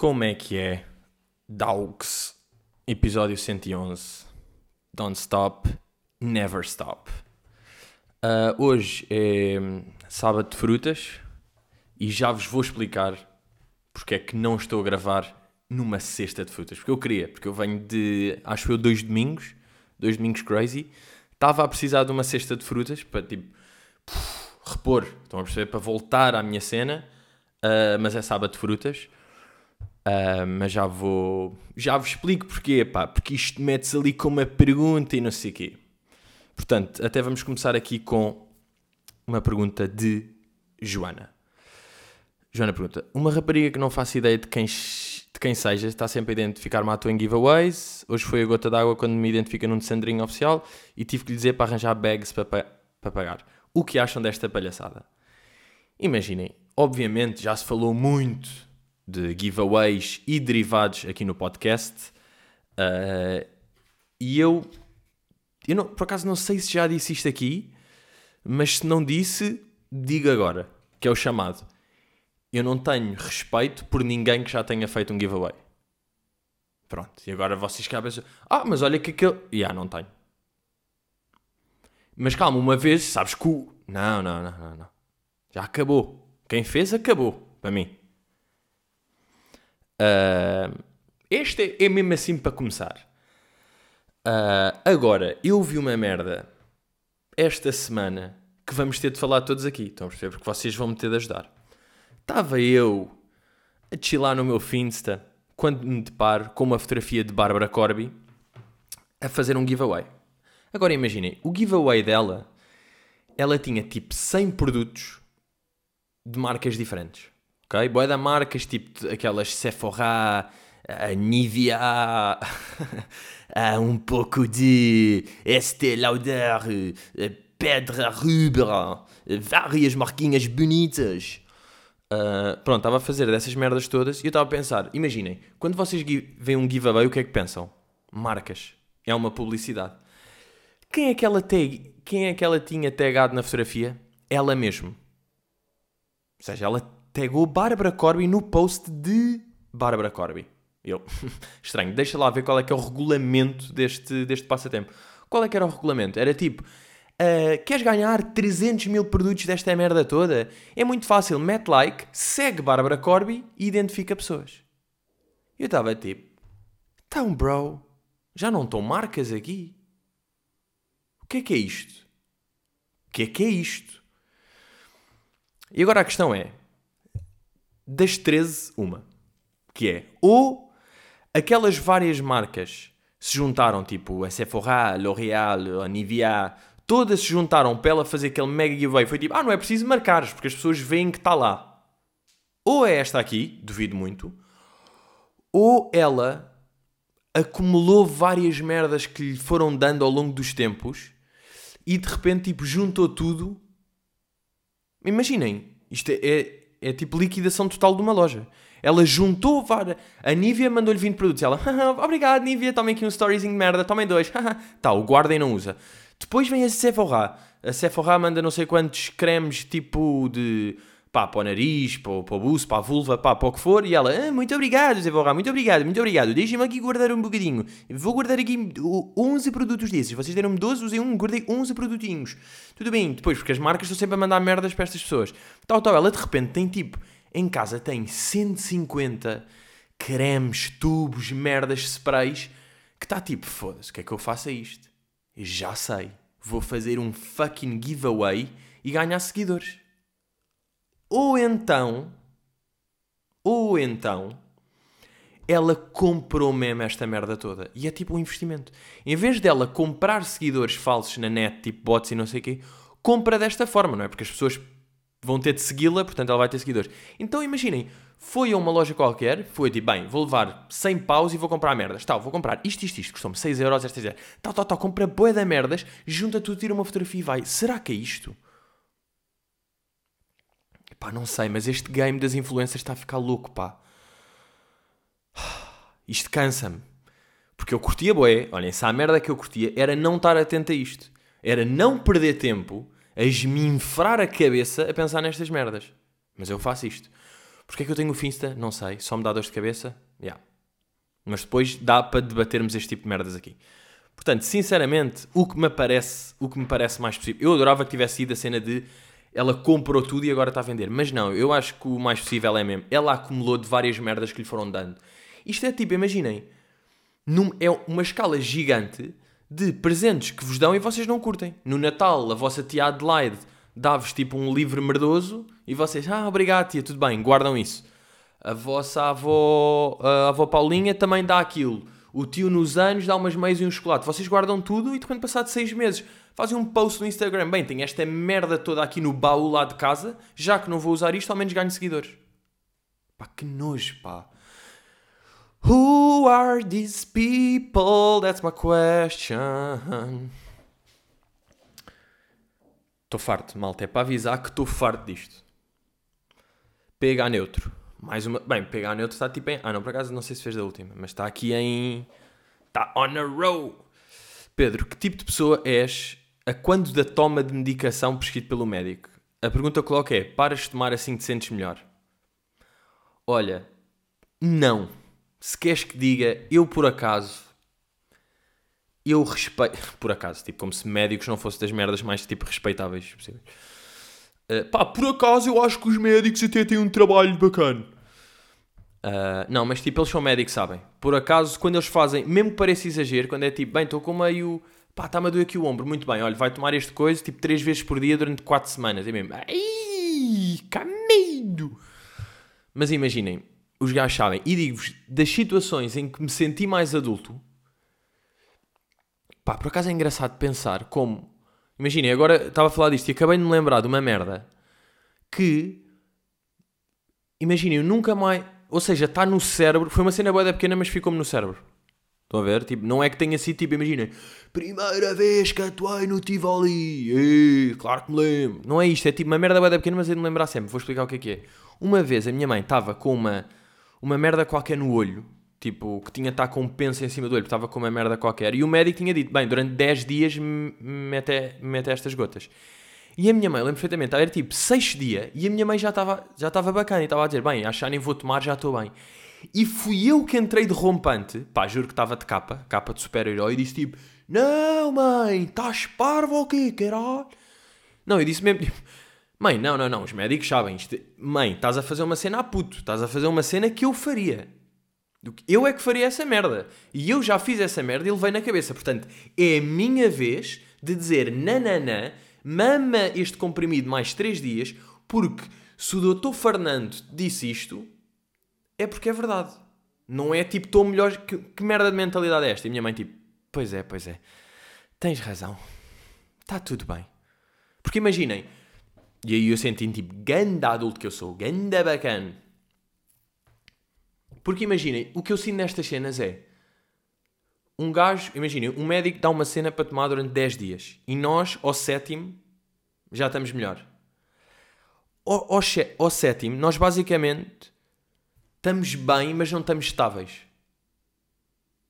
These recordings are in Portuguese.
Como é que é? Dogs, episódio 111. Don't stop, never stop. Uh, hoje é sábado de frutas e já vos vou explicar porque é que não estou a gravar numa cesta de frutas. Porque eu queria, porque eu venho de, acho eu, dois domingos, dois domingos crazy. Estava a precisar de uma cesta de frutas para tipo repor, estão a perceber? Para voltar à minha cena, uh, mas é sábado de frutas. Uh, mas já vou. Já vos explico porquê, pá. Porque isto mete-se ali com uma pergunta e não sei o quê. Portanto, até vamos começar aqui com uma pergunta de Joana. Joana pergunta: Uma rapariga que não faço ideia de quem, de quem seja está sempre a identificar-me à toa em giveaways. Hoje foi a gota d'água quando me identifica num Sandrinho oficial e tive que lhe dizer para arranjar bags para, para pagar. O que acham desta palhaçada? Imaginem, obviamente já se falou muito de giveaways e derivados aqui no podcast. Uh, e eu, eu não, por acaso não sei se já disse isto aqui, mas se não disse, diga agora, que é o chamado. Eu não tenho respeito por ninguém que já tenha feito um giveaway. Pronto, e agora vocês cabem ah, mas olha que aquele. Já, yeah, não tenho. Mas calma, uma vez, sabes que o. Não, não, não, não, não. Já acabou. Quem fez, acabou. Para mim. Uh, este é, é, mesmo assim para começar. Uh, agora, eu vi uma merda esta semana que vamos ter de falar todos aqui. Estão a perceber? Porque vocês vão me ter de ajudar. Estava eu a chilar no meu Finsta quando me deparo com uma fotografia de Bárbara Corby a fazer um giveaway. Agora imaginem, o giveaway dela, ela tinha tipo 100 produtos de marcas diferentes. Ok? Boa da marcas tipo aquelas Sephora, a Nivea, um pouco de Estée Lauder, Pedra Rubra, várias marquinhas bonitas. Uh, pronto, estava a fazer dessas merdas todas e eu estava a pensar, imaginem, quando vocês veem um giveaway, o que é que pensam? Marcas. É uma publicidade. Quem é que ela, tag, quem é que ela tinha tagado na fotografia? Ela mesmo. Ou seja, ela tagaou Bárbara Corby no post de Bárbara Corby. Eu, estranho, deixa lá ver qual é que é o regulamento deste, deste passatempo. Qual é que era o regulamento? Era tipo, uh, queres ganhar 300 mil produtos desta merda toda? É muito fácil, mete like, segue Bárbara Corby e identifica pessoas. Eu estava tipo, então bro, já não estão marcas aqui? que é que é isto? O que é que é isto? E agora a questão é: das 13, uma. Que é, ou aquelas várias marcas se juntaram, tipo a Sephora, L'Oréal, a Nivea, todas se juntaram para ela fazer aquele mega giveaway. Foi tipo, ah, não é preciso marcares, porque as pessoas veem que está lá. Ou é esta aqui, duvido muito, ou ela acumulou várias merdas que lhe foram dando ao longo dos tempos e de repente tipo juntou tudo. Imaginem, isto é, é, é tipo liquidação total de uma loja. Ela juntou várias. A Nivea mandou-lhe 20 produtos. Ela, obrigado, Nivea, tomem aqui um storyzinho de merda, tomem dois. tá, o guarda e não usa. Depois vem a Sephora. A Sephora manda não sei quantos cremes tipo de pá, para o nariz, para, para o buço, para a vulva, pá, para o que for, e ela, ah, muito obrigado, Zé Borra, muito obrigado, muito obrigado, deixem-me aqui guardar um bocadinho, vou guardar aqui 11 produtos desses, vocês deram-me 12, usei um, guardei 11 produtinhos, tudo bem, depois, porque as marcas estão sempre a mandar merdas para estas pessoas, tal, tal, ela de repente tem tipo, em casa tem 150 cremes, tubos, merdas, sprays, que está tipo, foda-se, o que é que eu faço a isto? Já sei, vou fazer um fucking giveaway e ganhar seguidores. Ou então, ou então, ela comprou mesmo esta merda toda. E é tipo um investimento. Em vez dela comprar seguidores falsos na net, tipo bots e não sei o quê, compra desta forma, não é? Porque as pessoas vão ter de segui-la, portanto ela vai ter seguidores. Então imaginem, foi a uma loja qualquer, foi tipo, bem, vou levar 100 paus e vou comprar merdas. Tal, vou comprar isto, isto, isto, custou-me 6 euros, esta, esta, tal, tal, tal, compra boia da merdas, junta tudo, tira uma fotografia e vai. Será que é isto? Pá, não sei, mas este game das influências está a ficar louco, pá. Isto cansa-me. Porque eu curtia boé. Olhem, se a merda que eu curtia era não estar atento a isto. Era não perder tempo a esminfrar a cabeça a pensar nestas merdas. Mas eu faço isto. Porquê é que eu tenho o Finsta? Não sei. Só me dá dor de cabeça? Yeah. Mas depois dá para debatermos este tipo de merdas aqui. Portanto, sinceramente, o que me parece, o que me parece mais possível. Eu adorava que tivesse sido a cena de ela comprou tudo e agora está a vender. Mas não, eu acho que o mais possível é mesmo. Ela acumulou de várias merdas que lhe foram dando. Isto é tipo, imaginem, num, é uma escala gigante de presentes que vos dão e vocês não curtem. No Natal, a vossa tia Adelaide dá-vos tipo um livro merdoso e vocês, ah, obrigado tia, tudo bem, guardam isso. A vossa avó, a avó Paulinha também dá aquilo. O tio nos anos dá umas meias e um chocolate. Vocês guardam tudo e de quando passado seis meses fazem um post no Instagram. Bem, tenho esta merda toda aqui no baú lá de casa, já que não vou usar isto, ao menos ganho seguidores. Pá, que nojo, pá. Who are these people? That's my question. Estou farto, malta. É para avisar que estou farto disto. PH neutro. Mais uma. Bem, PH neutro está tipo em. Ah, não, por acaso não sei se fez da última, mas está aqui em. Está on a row. Pedro, que tipo de pessoa és a quando da toma de medicação prescrito pelo médico? A pergunta que coloco é: paras de tomar assim te sentes melhor? Olha, não. Se queres que diga, eu por acaso. Eu respeito. Por acaso, tipo, como se médicos não fossem das merdas mais tipo respeitáveis possíveis. Uh, pá, por acaso eu acho que os médicos até têm um trabalho bacana. Uh, não, mas tipo, eles são médicos, sabem? Por acaso, quando eles fazem, mesmo que pareça exagero, quando é tipo, bem, estou com meio. pá, está-me a doer aqui o ombro, muito bem, olha, vai tomar este coisa, tipo, três vezes por dia durante quatro semanas. É mesmo, ai, caminho! Mas imaginem, os gajos sabem, e digo-vos, das situações em que me senti mais adulto, pá, por acaso é engraçado pensar como. Imaginem, agora estava a falar disto e acabei de me lembrar de uma merda que. Imaginem, eu nunca mais ou seja, está no cérebro. Foi uma cena boa pequena, mas ficou-me no cérebro. Estão a ver? Tipo, não é que tenha sido tipo, imaginem, primeira vez que atuei no Tivoli. Ei, claro que me lembro. Não é isto, é tipo uma merda boa pequena, mas é de me lembrar sempre. Vou explicar o que é que é. Uma vez a minha mãe estava com uma, uma merda qualquer no olho, tipo, que tinha estar com um em cima do olho, estava com uma merda qualquer, e o médico tinha dito: bem, durante 10 dias mete, mete estas gotas. E a minha mãe, lembro perfeitamente, era tipo sexto dia e a minha mãe já estava já estava bacana e estava a dizer: Bem, acho que nem vou tomar, já estou bem. E fui eu que entrei de rompante, pá, juro que estava de capa, capa de super-herói, e disse tipo: Não, mãe, estás parvo ou quê, caralho? Não, eu disse mesmo tipo: Mãe, não, não, não, os médicos sabem isto. Mãe, estás a fazer uma cena a puto, estás a fazer uma cena que eu faria. Eu é que faria essa merda. E eu já fiz essa merda e levei na cabeça. Portanto, é a minha vez de dizer nananã mama este comprimido mais 3 dias, porque se o doutor Fernando disse isto, é porque é verdade. Não é tipo, estou melhor. Que, que, merda de mentalidade é esta? E minha mãe, tipo, pois é, pois é. Tens razão. Está tudo bem. Porque imaginem, e aí eu senti tipo, ganda adulto que eu sou, ganda bacana. Porque imaginem, o que eu sinto nestas cenas é um gajo, imaginem, um médico dá uma cena para tomar durante 10 dias e nós, ao sétimo, já estamos melhor. Ao, ao, ao sétimo, nós basicamente estamos bem, mas não estamos estáveis.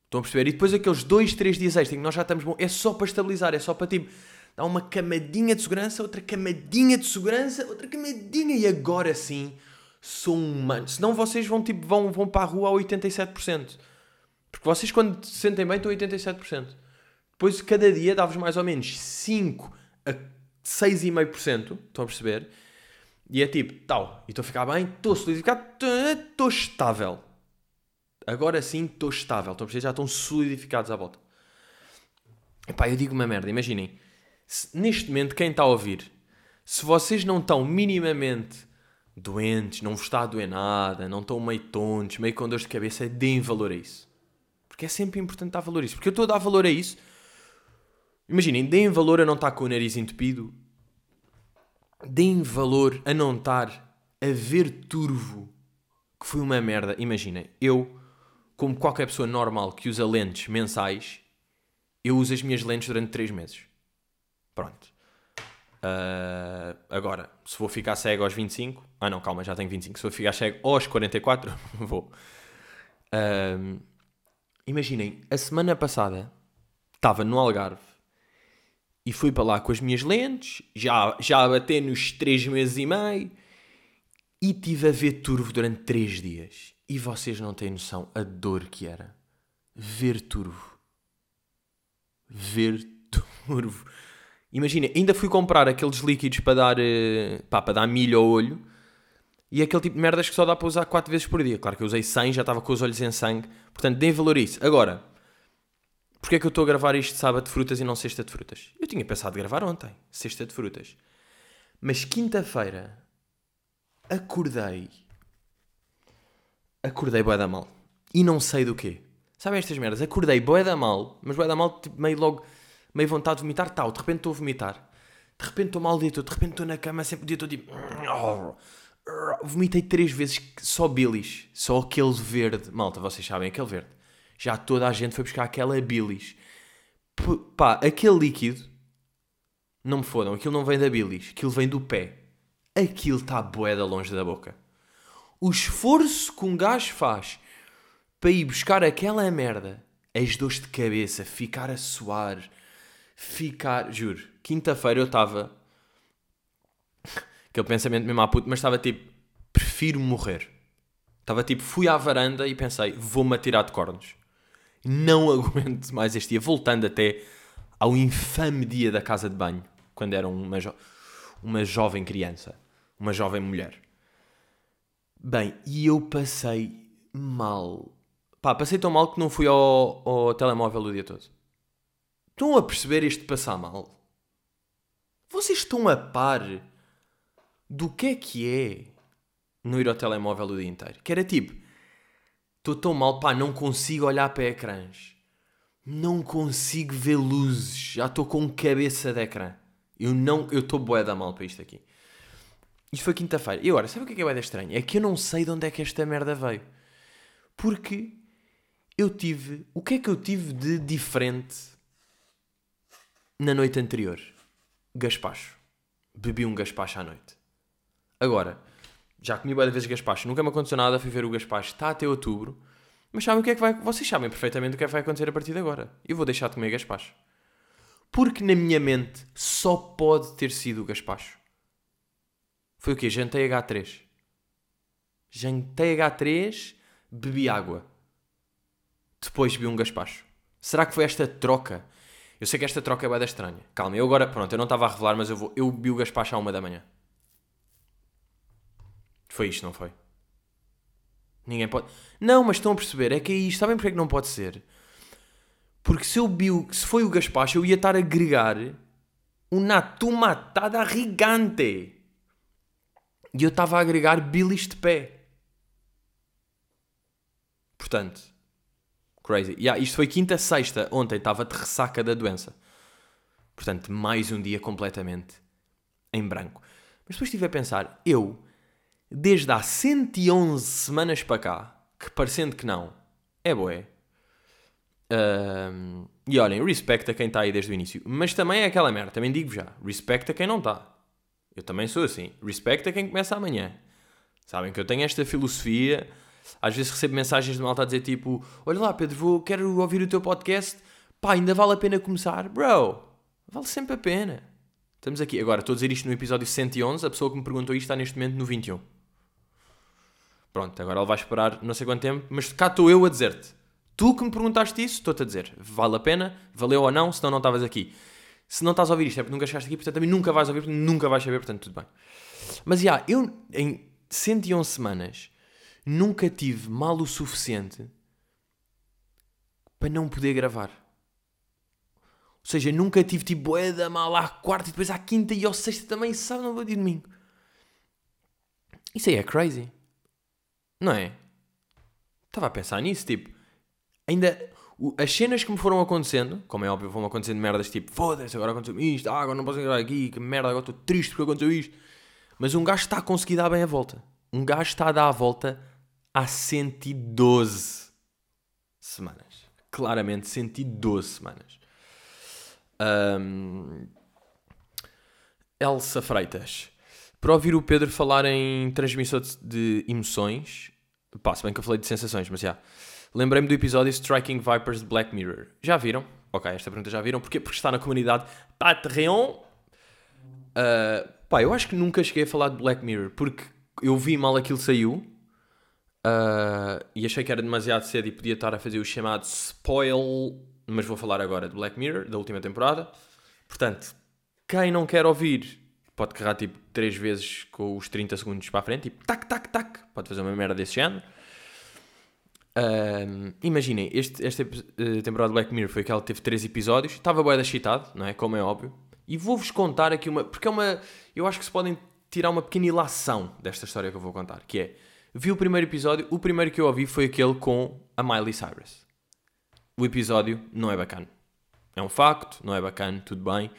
Estão a perceber? E depois aqueles 2, 3 dias extra em que nós já estamos bom, é só para estabilizar, é só para tipo dar uma camadinha de segurança, outra camadinha de segurança, outra camadinha e agora sim sou um humano. Senão vocês vão, tipo, vão, vão para a rua a 87%. Porque vocês, quando se sentem bem, estão a 87%. Depois, cada dia, dá-vos mais ou menos 5 a 6,5%. Estão a perceber? E é tipo, tal, estou a ficar bem, estou solidificado, estou estável. Agora sim, estou estável. Estão a perceber? Já estão solidificados à volta. Epá, eu digo uma merda. Imaginem, se, neste momento, quem está a ouvir, se vocês não estão minimamente doentes, não vos está a doer nada, não estão meio tontos, meio com dor de cabeça, deem valor a isso. Porque é sempre importante dar valor a isso. Porque eu estou a dar valor a isso. Imaginem, deem valor a não estar com o nariz entupido. Deem valor a não estar a ver turvo. Que foi uma merda. Imaginem, eu, como qualquer pessoa normal que usa lentes mensais, eu uso as minhas lentes durante 3 meses. Pronto. Uh, agora, se vou ficar cego aos 25, ah não, calma, já tenho 25. Se vou ficar cego aos 44, vou. Uh, Imaginem, a semana passada estava no Algarve e fui para lá com as minhas lentes, já, já a nos 3 meses e meio, E tive a ver turvo durante 3 dias. E vocês não têm noção a dor que era. Ver turvo. Ver turvo. Imagina, ainda fui comprar aqueles líquidos para dar, eh, pá, para dar milho ao olho. E aquele tipo de merdas que só dá para usar 4 vezes por dia. Claro que eu usei 100, já estava com os olhos em sangue. Portanto, deem valor a isso. Agora, Porquê é que eu estou a gravar isto sábado de frutas e não sexta de frutas? Eu tinha pensado gravar ontem, sexta de frutas. Mas quinta-feira acordei. Acordei bué da mal. E não sei do quê. Sabem estas merdas? Acordei bué da mal, mas bué da mal, tipo, meio logo, meio vontade de vomitar, tal. De repente estou a vomitar. De repente estou mal dia todo. De repente estou na cama, sempre dia todo tipo... Vomitei três vezes só bilis. Só aquele verde. Malta, vocês sabem, aquele verde já toda a gente foi buscar aquela bilis. P pá, aquele líquido, não me fodam, aquilo não vem da bilis, aquilo vem do pé. Aquilo está boeda longe da boca. O esforço que um gajo faz para ir buscar aquela merda, as dores de cabeça, ficar a suar, ficar. Juro, quinta-feira eu estava. Aquele pensamento mesmo à puto, mas estava tipo, prefiro morrer. Estava tipo, fui à varanda e pensei, vou-me atirar de cornos não aguento mais este dia. Voltando até ao infame dia da casa de banho, quando era uma, jo uma jovem criança, uma jovem mulher. Bem, e eu passei mal. Pá, passei tão mal que não fui ao, ao telemóvel o dia todo. Estão a perceber este passar mal? Vocês estão a par do que é que é não ir ao telemóvel o dia inteiro? Que era tipo, Estou tão mal, pá, não consigo olhar para ecrãs. Não consigo ver luzes. Já estou com cabeça de ecrã. Eu não, eu estou bué da mal para isto aqui. Isto foi quinta-feira. E agora, sabe o que é que é estranho? É que eu não sei de onde é que esta merda veio. Porque eu tive... O que é que eu tive de diferente na noite anterior? Gaspacho. Bebi um gaspacho à noite. Agora, já comi várias vezes gaspacho, nunca me aconteceu nada, fui ver o gaspacho, está até outubro. Mas sabem o que é que vai. Vocês sabem perfeitamente o que é que vai acontecer a partir de agora. Eu vou deixar de comer gaspacho. Porque na minha mente só pode ter sido o gaspacho. Foi o quê? Jantei H3. Jantei H3, bebi água. Depois bebi um gaspacho. Será que foi esta troca? Eu sei que esta troca é bem estranha. Calma, eu agora, pronto, eu não estava a revelar, mas eu vou. Eu bebi o gaspacho à uma da manhã. Foi isto, não foi? Ninguém pode. Não, mas estão a perceber, é que é isto. Sabem porque é que não pode ser? Porque se eu vi o... se foi o Gaspacho, eu ia estar a agregar uma tomatada gigante. E eu estava a agregar bilis de pé. Portanto, crazy. Yeah, isto foi quinta, sexta. Ontem estava de ressaca da doença. Portanto, mais um dia completamente em branco. Mas depois estive a pensar, eu desde há 111 semanas para cá, que parecendo que não, é boé. E olhem, respeito a quem está aí desde o início. Mas também é aquela merda, também digo já, respeito a quem não está. Eu também sou assim. Respeito a quem começa amanhã. Sabem que eu tenho esta filosofia. Às vezes recebo mensagens de malta a dizer tipo: Olha lá, Pedro, vou, quero ouvir o teu podcast. Pá, ainda vale a pena começar? Bro, vale sempre a pena. Estamos aqui. Agora, estou a dizer isto no episódio 111. A pessoa que me perguntou isto está neste momento no 21. Pronto, agora ele vai esperar não sei quanto tempo, mas cá estou eu a dizer-te. Tu que me perguntaste isso, estou-te a dizer. Vale a pena, valeu ou não, senão não estavas aqui. Se não estás a ouvir isto é porque nunca chegaste aqui, portanto também nunca vais ouvir, nunca vais saber, portanto tudo bem. Mas, já, yeah, eu em 111 semanas nunca tive mal o suficiente para não poder gravar. Ou seja, nunca tive tipo boeda mal à quarta e depois à quinta e ao sexta também, sábado, não vou de domingo. Isso aí é crazy. Não é? Estava a pensar nisso, tipo, ainda as cenas que me foram acontecendo, como é óbvio, vão acontecendo merdas tipo, foda-se, agora aconteceu isto, ah, agora não posso entrar aqui, que merda, agora estou triste porque aconteceu isto. Mas um gajo está a conseguir dar bem a volta. Um gajo está a dar a volta há 112 semanas. Claramente, 112 semanas. Um... Elsa Freitas. Para ouvir o Pedro falar em transmissão de emoções, pá, se bem que eu falei de sensações, mas já. Lembrei-me do episódio Striking Vipers de Black Mirror. Já viram? Ok, esta pergunta já viram. Porquê? Porque está na comunidade Patreon. Uh, pá, eu acho que nunca cheguei a falar de Black Mirror, porque eu vi mal aquilo saiu uh, e achei que era demasiado cedo e podia estar a fazer o chamado spoil, mas vou falar agora de Black Mirror, da última temporada. Portanto, quem não quer ouvir pode carregar tipo 3 vezes com os 30 segundos para a frente, tipo tac, tac, tac, pode fazer uma merda desse género. Um, imaginem, esta uh, temporada de Black Mirror foi que ela teve 3 episódios, estava bué da excitado, não é? Como é óbvio. E vou-vos contar aqui uma. Porque é uma. Eu acho que se podem tirar uma pequena ilação desta história que eu vou contar. Que é. Vi o primeiro episódio, o primeiro que eu ouvi foi aquele com a Miley Cyrus. O episódio não é bacana. É um facto, não é bacana, tudo bem.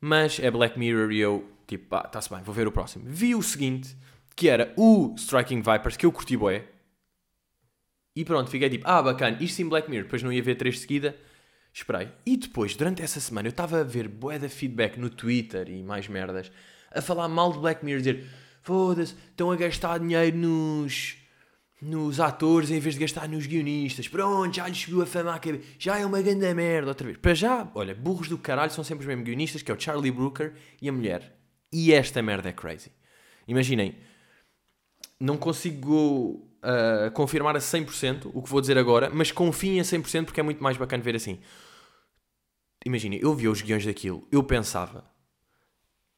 Mas é Black Mirror e eu, tipo, pá, está-se bem, vou ver o próximo. Vi o seguinte, que era o Striking Vipers, que eu curti bué. E pronto, fiquei tipo, ah, bacana, isto sim Black Mirror. Depois não ia ver três de seguida Esperei. E depois, durante essa semana, eu estava a ver bué de feedback no Twitter e mais merdas, a falar mal de Black Mirror, dizer foda-se, estão a gastar dinheiro nos, nos atores em vez de gastar nos guionistas. Pronto, já lhes subiu a fama à cabeça. Já é uma grande merda outra vez. Para já, olha, burros do caralho são sempre os mesmos guionistas, que é o Charlie Brooker e a mulher. E esta merda é crazy. Imaginem, não consigo uh, confirmar a 100% o que vou dizer agora, mas confiem a 100% porque é muito mais bacana ver assim. Imagina, eu via os guiões daquilo, eu pensava,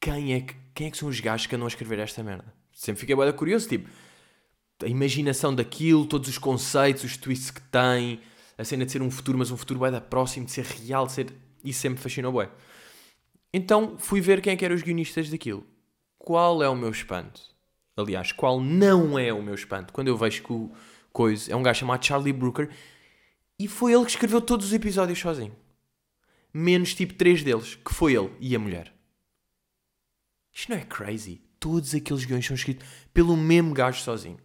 quem é que, quem é que são os gajos que andam a escrever esta merda? Sempre fiquei bem curioso, tipo, a imaginação daquilo, todos os conceitos, os twists que tem, a cena de ser um futuro, mas um futuro bem da próximo, de ser real, de ser... Isso sempre fascinou bem. Então fui ver quem é que eram os guionistas daquilo. Qual é o meu espanto? Aliás, qual não é o meu espanto? Quando eu vejo que o coisa é um gajo chamado Charlie Brooker e foi ele que escreveu todos os episódios sozinho menos tipo três deles, que foi ele e a mulher. Isto não é crazy? Todos aqueles guiões são escritos pelo mesmo gajo sozinho.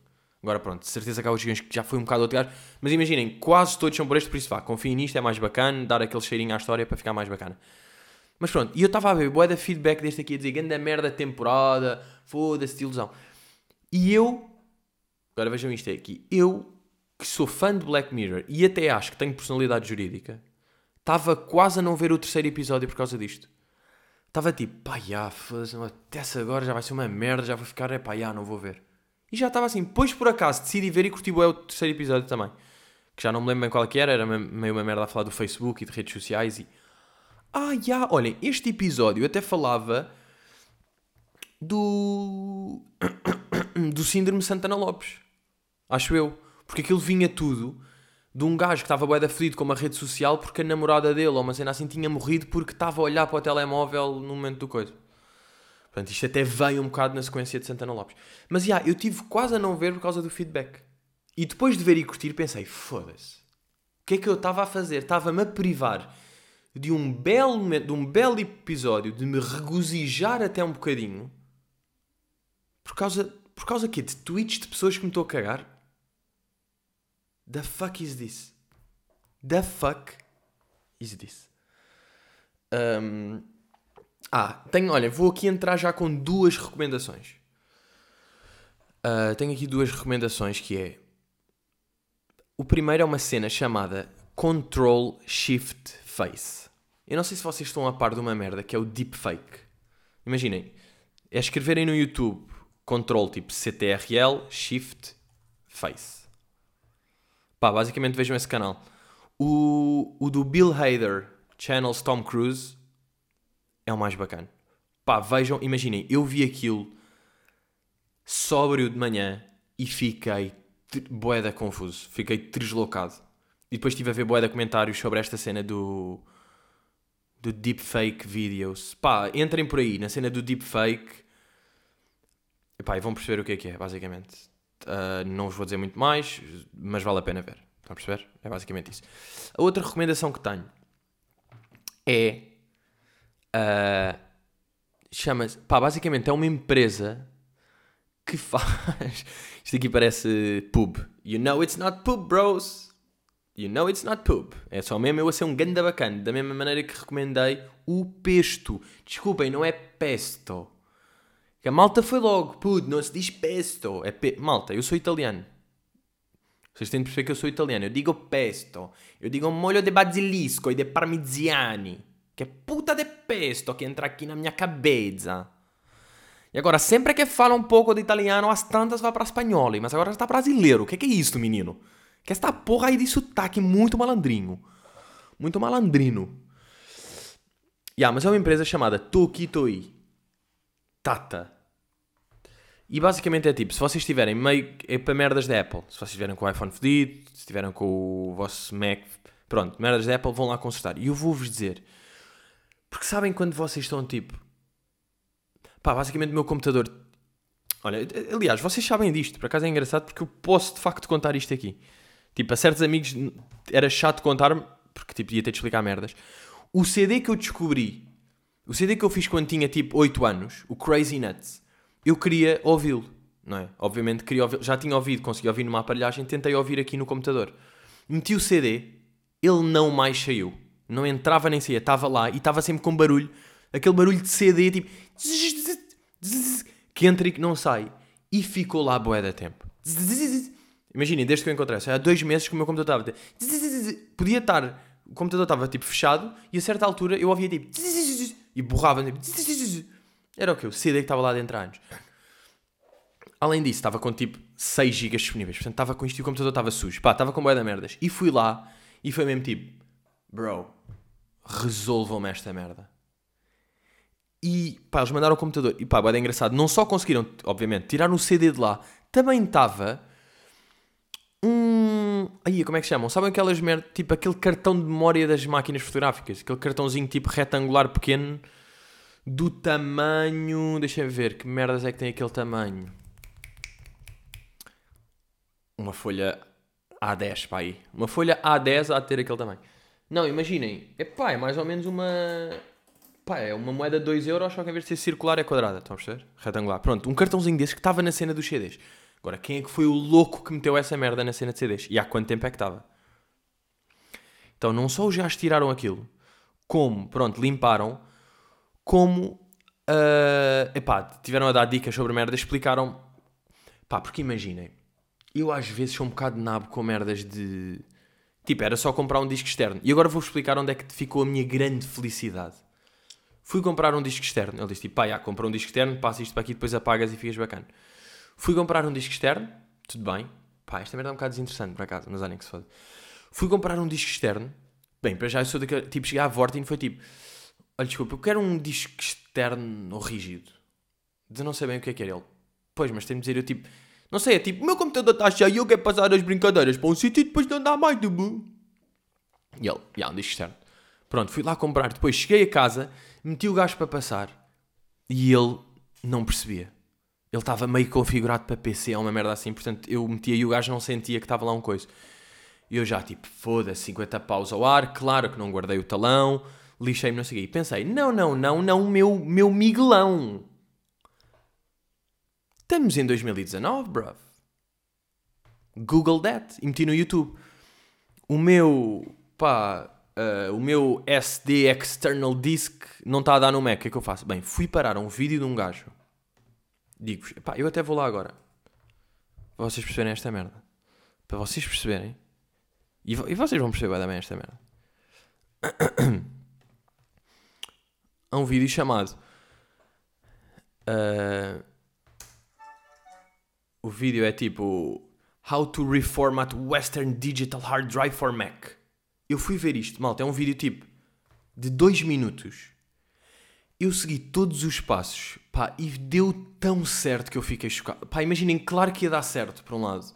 Agora pronto, de certeza que há os guiões que já foi um bocado outro gajo, mas imaginem, quase todos são por este, por isso vá, confiem nisto, é mais bacana, dar aquele cheirinho à história para ficar mais bacana. Mas pronto, e eu estava a ver boa da feedback deste aqui a dizer grande merda temporada, foda-se de ilusão. E eu, agora vejam isto aqui, eu que sou fã de Black Mirror e até acho que tenho personalidade jurídica, Estava quase a não ver o terceiro episódio por causa disto. Estava tipo, pá, já, até agora já vai ser uma merda, já vou ficar, é pá, já, não vou ver. E já estava assim, depois por acaso decidi ver e curti o terceiro episódio também. Que já não me lembro bem qual é que era, era meio uma merda a falar do Facebook e de redes sociais e... Ah, já, olhem, este episódio até falava do... do síndrome Santana Lopes. Acho eu. Porque aquilo vinha tudo de um gajo que estava bué da com uma rede social porque a namorada dele ou uma cena assim tinha morrido porque estava a olhar para o telemóvel no momento do coisa. Portanto, isto até veio um bocado na sequência de Santana Lopes. Mas, já, yeah, eu tive quase a não ver por causa do feedback. E depois de ver e curtir, pensei, foda-se. O que é que eu estava a fazer? Estava-me a privar de um belo de um belo episódio, de me regozijar até um bocadinho. Por causa, por causa quê? De tweets de pessoas que me estou a cagar? The fuck is this? The fuck is this? Um, ah, tenho, olha, vou aqui entrar já com duas recomendações. Uh, tenho aqui duas recomendações que é o primeiro é uma cena chamada Control Shift Face. Eu não sei se vocês estão a par de uma merda que é o deepfake. Imaginem, é escreverem no YouTube Control tipo CTRL Shift Face. Pá, basicamente vejam esse canal. O, o do Bill Hader, Channels Tom Cruise, é o mais bacana. Pá, vejam, imaginem, eu vi aquilo sóbrio de manhã e fiquei boeda confuso. Fiquei deslocado. E depois estive a ver boeda comentários sobre esta cena do do deepfake videos. Pá, entrem por aí na cena do deepfake. E pá, e vão perceber o que é que é, basicamente. Uh, não vos vou dizer muito mais, mas vale a pena ver. Estão a perceber? É basicamente isso. A outra recomendação que tenho é. Uh, Chama-se. Pá, basicamente é uma empresa que faz. Isto aqui parece pub. You know it's not pub, bros. You know it's not pub. É só mesmo eu a ser um ganda bacana. Da mesma maneira que recomendei o pesto. Desculpem, não é pesto. Que a malta foi logo, puto, não se diz pesto. É pe... Malta, eu sou italiano. Vocês têm de perceber que eu sou italiano. Eu digo pesto. Eu digo molho de basilisco e de parmigiani. Que puta de pesto que entra aqui na minha cabeça. E agora, sempre que fala um pouco de italiano, as tantas vai para espanhol. Mas agora está brasileiro. O que, que é isso, menino? Que esta porra aí de sotaque muito malandrinho. Muito malandrino. Yeah, mas é uma empresa chamada Tokitoi. Tata. E basicamente é tipo, se vocês tiverem meio. É para merdas da Apple. Se vocês estiverem com o iPhone fedido, se estiverem com o vosso Mac. Pronto, merdas da Apple vão lá consertar. E eu vou-vos dizer. Porque sabem quando vocês estão tipo. Pá, basicamente o meu computador. Olha, aliás, vocês sabem disto. Por acaso é engraçado porque eu posso de facto contar isto aqui. Tipo, a certos amigos era chato contar-me, porque tipo, ia ter de explicar merdas. O CD que eu descobri, o CD que eu fiz quando tinha tipo 8 anos, o Crazy Nuts, eu queria ouvi-lo, não é? Obviamente queria ouvi já tinha ouvido, consegui ouvir numa aparelhagem, tentei ouvir aqui no computador. Meti o CD, ele não mais saiu. Não entrava nem saía, estava lá e estava sempre com barulho, aquele barulho de CD tipo que entra e que não sai. E ficou lá boé da tempo. Imaginem, desde que eu encontrei, há dois meses que o meu computador estava. Podia estar. O computador estava tipo fechado e a certa altura eu ouvia tipo. E borrava. Tipo, era o que? O CD que estava lá dentro há anos. Além disso, estava com tipo 6 GB disponíveis. Portanto, estava com isto e o computador estava sujo. Pá, estava com boia da merdas. E fui lá e foi mesmo tipo: Bro, resolvam-me esta merda. E pá, eles mandaram o computador. E pá, boia engraçado. Não só conseguiram, obviamente, tirar o CD de lá, também estava um. Aí, como é que chamam? Sabem aquelas merdas, tipo aquele cartão de memória das máquinas fotográficas? Aquele cartãozinho tipo retangular pequeno, do tamanho. Deixa-me ver, que merdas é que tem aquele tamanho? Uma folha A10, pá aí. Uma folha A10 a ter aquele tamanho. Não, imaginem, é pá, é mais ou menos uma. Pá, é uma moeda de 2 euros, só que em vez de ser circular é quadrada, estão a perceber? Retangular. Pronto, um cartãozinho desse que estava na cena dos CDs. Agora, quem é que foi o louco que meteu essa merda na cena de CDs? E há quanto tempo é que estava? Então, não só os gajos tiraram aquilo, como, pronto, limparam, como, uh, epá, tiveram a dar dicas sobre merda, explicaram, pá, porque imaginem, eu às vezes sou um bocado nabo com merdas de, tipo, era só comprar um disco externo, e agora vou explicar onde é que ficou a minha grande felicidade. Fui comprar um disco externo, ele disse, tipo, pá, já, compra um disco externo, passa isto para aqui, depois apagas e ficas bacana. Fui comprar um disco externo, tudo bem. Pá, esta merda é um bocado desinteressante, por acaso, mas olhem que se foda. Fui comprar um disco externo. Bem, para já eu sou daquele. Tipo, cheguei à Vorten e foi tipo: Olha, desculpa, eu quero um disco externo rígido. De não sei bem o que é que era ele. Pois, mas tem de dizer, eu tipo. Não sei, é tipo: O meu computador está cheio e eu quero passar as brincadeiras para um sítio e depois não dá mais de bom. E ele: Já, um disco externo. Pronto, fui lá comprar. Depois cheguei a casa, meti o gajo para passar e ele não percebia ele estava meio configurado para PC, é uma merda assim, portanto eu metia e o gajo não sentia que estava lá um coisa. E eu já, tipo, foda-se, 50 paus ao ar, claro que não guardei o talão, lixei-me, não sei o quê. E pensei, não, não, não, não, meu, meu miguelão. Estamos em 2019, bruv. Google that. E meti no YouTube. O meu, pá, uh, o meu SD External Disk não está a dar no Mac. O que é que eu faço? Bem, fui parar um vídeo de um gajo Digo-vos, pá, eu até vou lá agora. Para vocês perceberem esta merda. Para vocês perceberem. E, vocês vão perceber também esta merda. Há um vídeo chamado. Uh, o vídeo é tipo. How to reformat Western Digital Hard Drive for Mac. Eu fui ver isto, malta. É um vídeo tipo. De 2 minutos eu segui todos os passos, pá, e deu tão certo que eu fiquei chocado. Pá, imaginem, claro que ia dar certo, por um lado.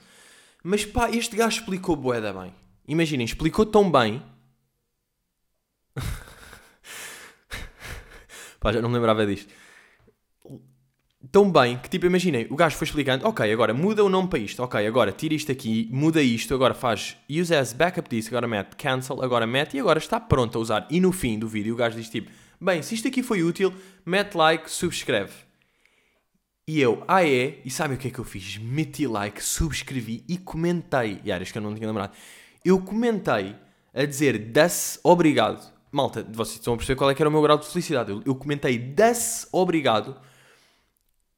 Mas pá, este gajo explicou boeda bem. Imaginem, explicou tão bem. pá, já não me lembrava disto. Tão bem que, tipo, imaginem, o gajo foi explicando, ok, agora muda o nome para isto, ok, agora tira isto aqui, muda isto, agora faz use as backup disk, agora mete cancel, agora mete e agora está pronto a usar. E no fim do vídeo o gajo diz tipo Bem, se isto aqui foi útil, mete like, subscreve. E eu, ah é? E sabe o que é que eu fiz? Meti like, subscrevi e comentei. E isto que eu não tinha lembrado. Eu comentei a dizer das obrigado. Malta, vocês estão a perceber qual é que era o meu grau de felicidade. Eu, eu comentei das obrigado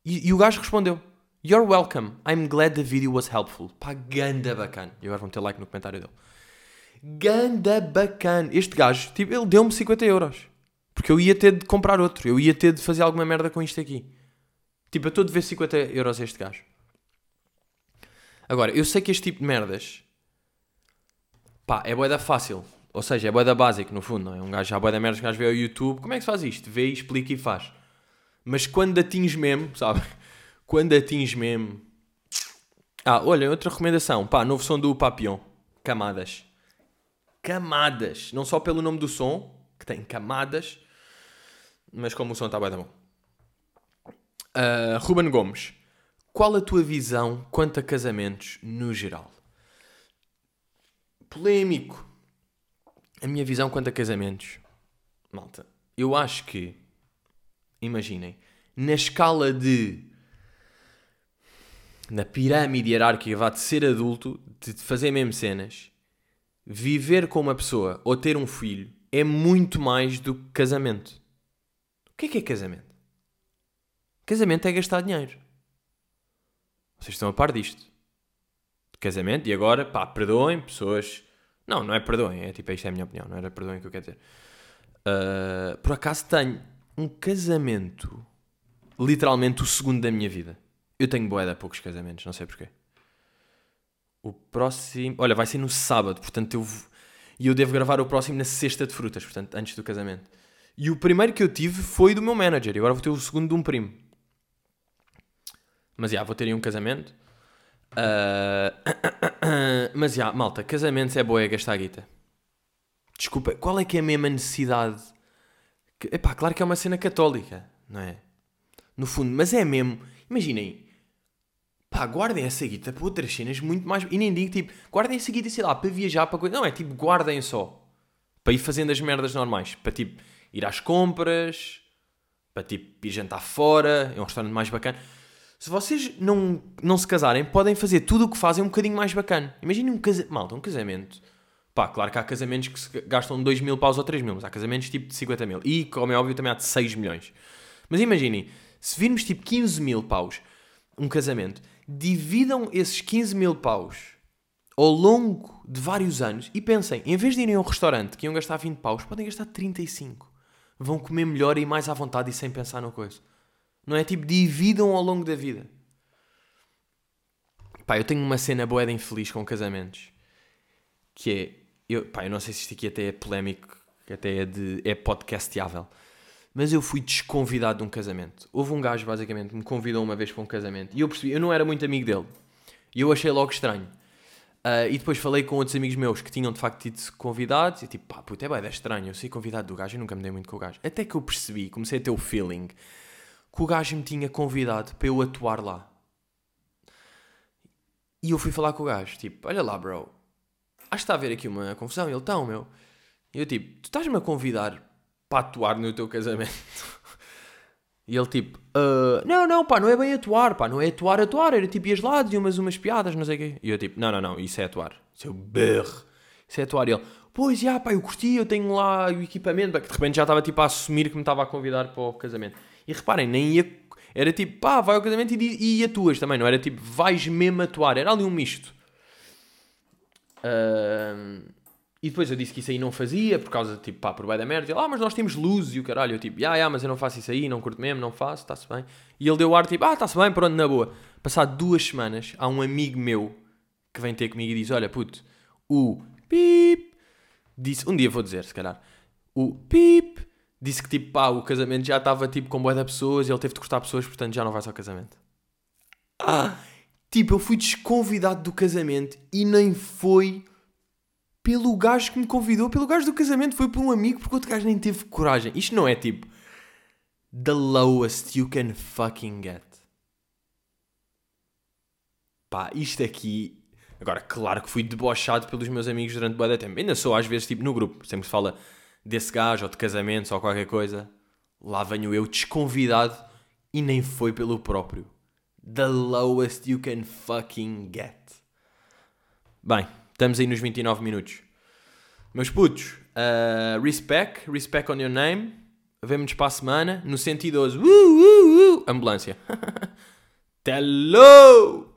e, e, o gajo respondeu. You're welcome. I'm glad the video was helpful. Pá, ganda bacana. E agora vão ter like no comentário dele. Ganda bacana. Este gajo, tipo, ele deu-me 50 euros. Porque eu ia ter de comprar outro. Eu ia ter de fazer alguma merda com isto aqui. Tipo, eu estou a dever 50 euros a este gajo. Agora, eu sei que este tipo de merdas, pá, é boeda fácil. Ou seja, é boeda básico, no fundo, não é? Um gajo já boeda merdas, um gajo vê ao YouTube, como é que se faz isto? Vê, explica e faz. Mas quando atinges mesmo, sabe? Quando atinges mesmo... Ah, olha, outra recomendação. Pá, novo som do Papillon. Camadas. Camadas. Não só pelo nome do som, que tem camadas, mas como o som está bem bom. Uh, Ruben Gomes. Qual a tua visão quanto a casamentos no geral? Polémico. A minha visão quanto a casamentos. Malta, eu acho que, imaginem, na escala de. na pirâmide hierárquica, vá de ser adulto, de fazer mesmo cenas, viver com uma pessoa ou ter um filho é muito mais do que casamento. O que é que é casamento? Casamento é gastar dinheiro. Vocês estão a par disto. Casamento, e agora, pá, perdoem pessoas. Não, não é perdoem, é tipo, isto é a minha opinião, não era perdoem que eu quero dizer. Uh, por acaso tenho um casamento, literalmente o segundo da minha vida. Eu tenho boeda poucos casamentos, não sei porquê. O próximo. Olha, vai ser no sábado, portanto eu. E eu devo gravar o próximo na sexta de frutas, portanto, antes do casamento. E o primeiro que eu tive foi do meu manager, e agora vou ter o segundo de um primo. Mas já, yeah, vou ter aí um casamento. Uh... Mas já, yeah, malta, casamentos é boa é gastar guita. Desculpa, qual é que é a mesma necessidade? Que... Epá, claro que é uma cena católica, não é? No fundo, mas é mesmo. Imaginem, pá, guardem essa guita para outras cenas muito mais. E nem digo tipo, guardem essa guita, sei lá, para viajar, para coisa. Não, é tipo, guardem só. Para ir fazendo as merdas normais. Para tipo, ir às compras, para tipo, ir jantar fora, é um restaurante mais bacana. Se vocês não, não se casarem, podem fazer tudo o que fazem um bocadinho mais bacana. Imaginem um casamento. Malta, um casamento. Pá, claro que há casamentos que gastam 2 mil paus ou 3 mil, mas há casamentos tipo de 50 mil. E, como é óbvio, também há de 6 milhões. Mas imaginem, se virmos tipo 15 mil paus um casamento, dividam esses 15 mil paus ao longo de vários anos e pensem, em vez de irem a um restaurante que iam gastar 20 paus, podem gastar 35. Vão comer melhor e mais à vontade e sem pensar na coisa. Não é tipo, dividam ao longo da vida. Pá, eu tenho uma cena boa de infeliz com casamentos. Que é, eu, pá, eu não sei se isto aqui até é polémico, que até é, de, é podcasteável. Mas eu fui desconvidado de um casamento. Houve um gajo, basicamente, que me convidou uma vez para um casamento. E eu percebi, eu não era muito amigo dele. E eu achei logo estranho. Uh, e depois falei com outros amigos meus que tinham de facto tido convidados. E tipo, pá, puto, é bem, é estranho. Eu sei convidado do gajo e nunca me dei muito com o gajo. Até que eu percebi, comecei a ter o feeling que o gajo me tinha convidado para eu atuar lá. E eu fui falar com o gajo, tipo, olha lá, bro, acho que está a haver aqui uma confusão. Ele, tão, meu. E eu, tipo, tu estás-me a convidar para atuar no teu casamento? E ele, tipo, uh, não, não, pá, não é bem atuar, pá, não é atuar, atuar. Era tipo, ias lá, diziam umas, umas piadas, não sei o quê. E eu, tipo, não, não, não, isso é atuar. O berro. Isso é atuar. E ele, pois, já, pá, eu curti, eu tenho lá o equipamento. Que de repente já estava, tipo, a assumir que me estava a convidar para o casamento. E reparem, nem ia. Era tipo, pá, vai ao casamento e, e atuas também, não era tipo, vais mesmo atuar. Era ali um misto. Uh, e depois eu disse que isso aí não fazia, por causa, tipo, pá, por bem da merda. Ele, ah, mas nós temos luz e o caralho. Eu, tipo, ah, yeah, mas eu não faço isso aí, não curto mesmo, não faço, está-se bem. E ele deu ar, tipo, ah, está-se bem, pronto, na boa. Passado duas semanas, há um amigo meu que vem ter comigo e diz, olha, puto, o pip, disse, um dia vou dizer, se calhar, o pip disse que tipo, pá, o casamento já estava tipo com boa de pessoas e ele teve de cortar pessoas, portanto já não vai ao casamento. Ah, tipo, eu fui desconvidado do casamento e nem foi pelo gajo que me convidou, pelo gajo do casamento, foi por um amigo, porque outro gajo nem teve coragem. Isto não é tipo the lowest you can fucking get. Pá, isto aqui. Agora, claro que fui debochado pelos meus amigos durante boa tempo. Ainda sou às vezes tipo no grupo, sempre se fala desse gajo ou de casamentos ou qualquer coisa, lá venho eu desconvidado e nem foi pelo próprio. The lowest you can fucking get. Bem, estamos aí nos 29 minutos. Meus putos, uh, respect, respect on your name. Vemo-nos para a semana no 112. Uh, uh, uh, ambulância. Hello!